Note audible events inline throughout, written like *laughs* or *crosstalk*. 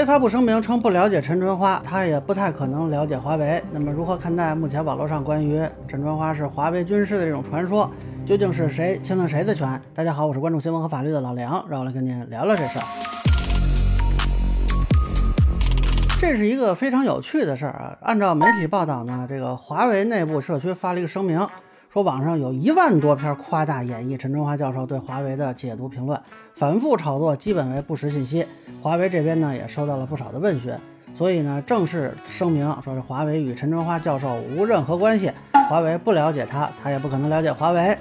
为发布声明称不了解陈春花，他也不太可能了解华为。那么如何看待目前网络上关于陈春花是华为军师的这种传说？究竟是谁侵了谁的权？大家好，我是关注新闻和法律的老梁，让我来跟您聊聊这事儿。这是一个非常有趣的事儿啊！按照媒体报道呢，这个华为内部社区发了一个声明，说网上有一万多篇夸大演绎陈春花教授对华为的解读评论，反复炒作，基本为不实信息。华为这边呢也收到了不少的问询，所以呢正式声明说是华为与陈春花教授无任何关系，华为不了解他，他也不可能了解华为。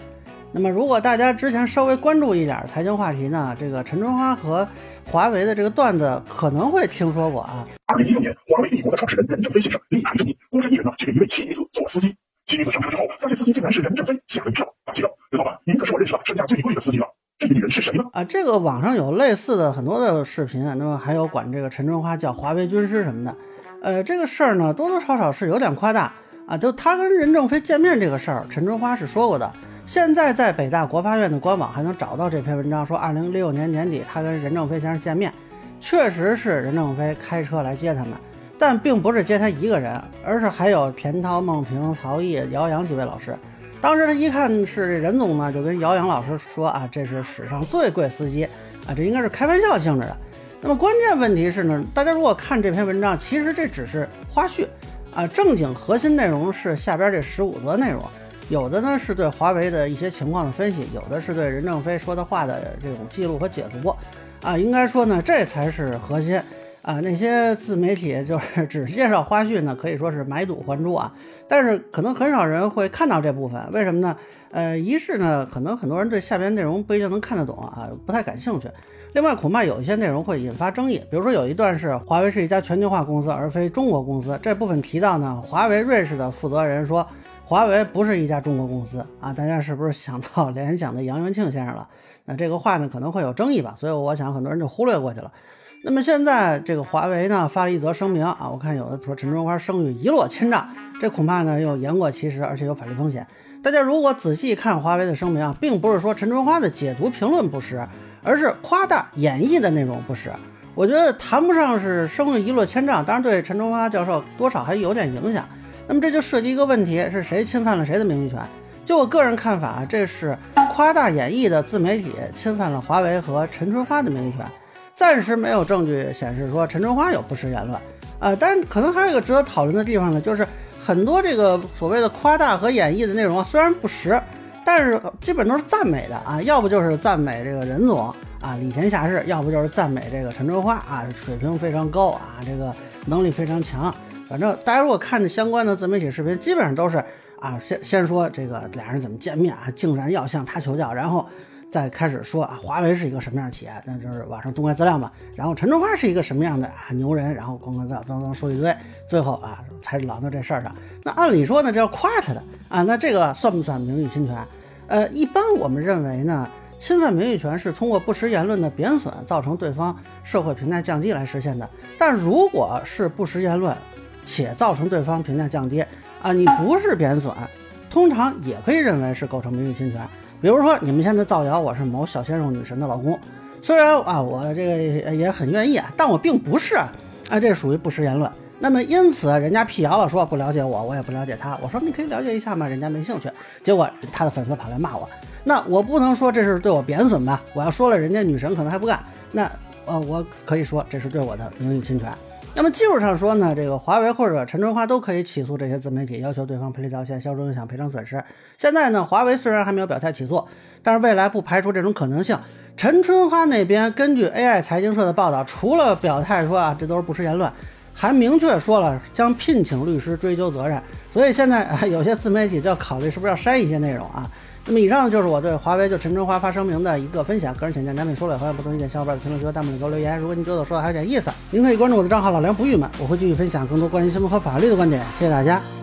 那么，如果大家之前稍微关注一点财经话题呢，这个陈春花和华为的这个段子可能会听说过啊。二零一六年，华为帝国的创始人任正非先生力排争议，孤身一人呢去给一位奇女子做司机。妻女子上车之后，发现司机竟然是任正非，吓了一跳，大气道：“任老板，您可是我认识的身价最贵的司机了。这个女人是谁呢？”啊，这个网上有类似的很多的视频，那么还有管这个陈春花叫华为军师什么的。呃，这个事儿呢，多多少少是有点夸大啊。就他跟任正非见面这个事儿，陈春花是说过的。现在在北大国发院的官网还能找到这篇文章，说二零一六年年底他跟任正非先生见面，确实是任正非开车来接他们，但并不是接他一个人，而是还有田涛、孟平、曹毅、姚洋几位老师。当时他一看是任总呢，就跟姚洋老师说啊，这是史上最贵司机啊，这应该是开玩笑性质的。那么关键问题是呢，大家如果看这篇文章，其实这只是花絮啊，正经核心内容是下边这十五则内容。有的呢是对华为的一些情况的分析，有的是对任正非说的话的这种记录和解读，啊，应该说呢这才是核心，啊，那些自媒体就是 *laughs* 只介绍花絮呢，可以说是买椟还珠啊，但是可能很少人会看到这部分，为什么呢？呃，一是呢，可能很多人对下边内容不一定能看得懂啊，不太感兴趣。另外，恐怕有一些内容会引发争议，比如说有一段是华为是一家全球化公司，而非中国公司。这部分提到呢，华为瑞士的负责人说，华为不是一家中国公司啊。大家是不是想到联想的杨元庆先生了？那这个话呢可能会有争议吧，所以我想很多人就忽略过去了。那么现在这个华为呢发了一则声明啊，我看有的说陈春花声誉一落千丈，这恐怕呢又言过其实，而且有法律风险。大家如果仔细看华为的声明啊，并不是说陈春花的解读评论不实。而是夸大演绎的内容不实，我觉得谈不上是声誉一落千丈，当然对陈春花教授多少还有点影响。那么这就涉及一个问题，是谁侵犯了谁的名誉权？就我个人看法，这是夸大演绎的自媒体侵犯了华为和陈春花的名誉权。暂时没有证据显示说陈春花有不实言论，啊，但可能还有一个值得讨论的地方呢，就是很多这个所谓的夸大和演绎的内容啊，虽然不实。但是基本都是赞美的啊，要不就是赞美这个任总啊礼贤下士，要不就是赞美这个陈春花啊水平非常高啊，这个能力非常强。反正大家如果看着相关的自媒体视频，基本上都是啊先先说这个俩人怎么见面啊，竟然要向他求教，然后。再开始说啊，华为是一个什么样的企业？那就是网上公开资料嘛。然后陈春花是一个什么样的啊牛人？然后公开资料当当说一堆，最后啊才揽到这事儿上。那按理说呢，这要夸他的啊，那这个算不算名誉侵权？呃，一般我们认为呢，侵犯名誉权是通过不实言论的贬损，造成对方社会评价降低来实现的。但如果是不实言论且造成对方评价降低啊，你不是贬损，通常也可以认为是构成名誉侵权。比如说，你们现在造谣我是某小鲜肉女神的老公，虽然啊，我这个也很愿意，但我并不是啊，这属于不实言论。那么因此，人家辟谣了，说不了解我，我也不了解他。我说你可以了解一下嘛，人家没兴趣。结果他的粉丝跑来骂我，那我不能说这是对我贬损吧？我要说了，人家女神可能还不干。那呃，我可以说这是对我的名誉侵权。那么技术上说呢，这个华为或者陈春花都可以起诉这些自媒体，要求对方赔礼道歉、消除影响、赔偿损失。现在呢，华为虽然还没有表态起诉，但是未来不排除这种可能性。陈春花那边根据 AI 财经社的报道，除了表态说啊这都是不实言论，还明确说了将聘请律师追究责任。所以现在，有些自媒体就要考虑是不是要删一些内容啊。那么以上就是我对华为就陈春花发声明的一个分享，个人浅见难免说了，有发现不同意见小伙伴在评论区和弹幕里给我留言。如果您觉得我说的还有点意思，您可以关注我的账号老梁不郁闷，我会继续分享更多关于新闻和法律的观点。谢谢大家。